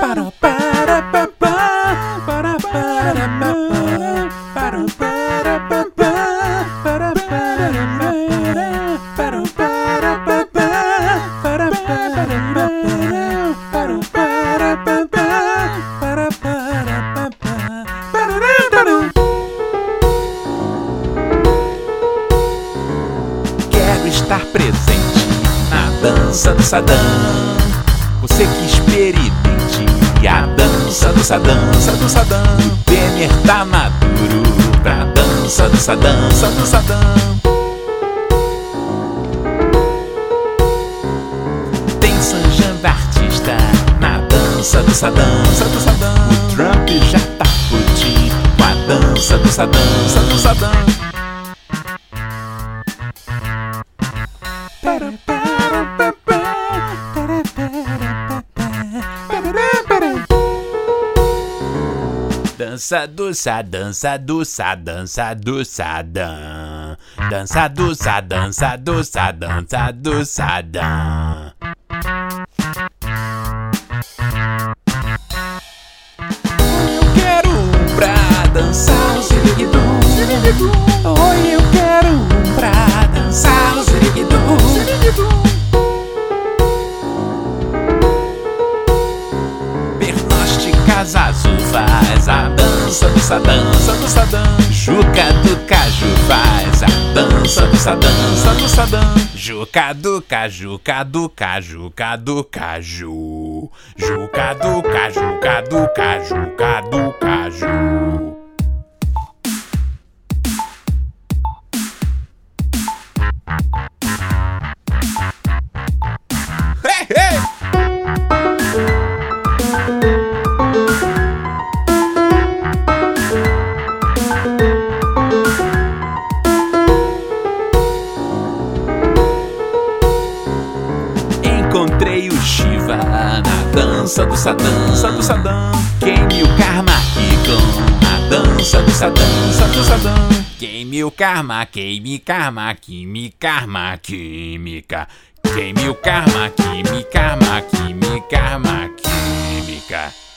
para para para para para para para para Quero estar presente na dança do Sadam. Você que experimenta dança dança do Sadam. O Temer tá maduro pra dança do Sadam, dança do. Tem Sanjanda artista na dança do Sadam, dança do. O Trump já tá putinho com a dança do Sadam, dança do. Dança do sa, dança do sa, dança do sadam. Dança do sa, dança do sa, dança do sadam. Casa Azul faz a dança do dança do Sadam. Juca do Caju faz a dança do dança do Sadam. Juca do Caju, Cadu Caju, Cadu Caju. Juca do Caju, Cadu Caju, Cadu Caju. Encontrei o Shiva na dança do Sadam, dança do Sadam. Queime o karma aqui com a dança do Sadam, dança do Sadam. Queime o karma, queime karma, queime karma, química. Queime o karma, queime karma, queime karma, química.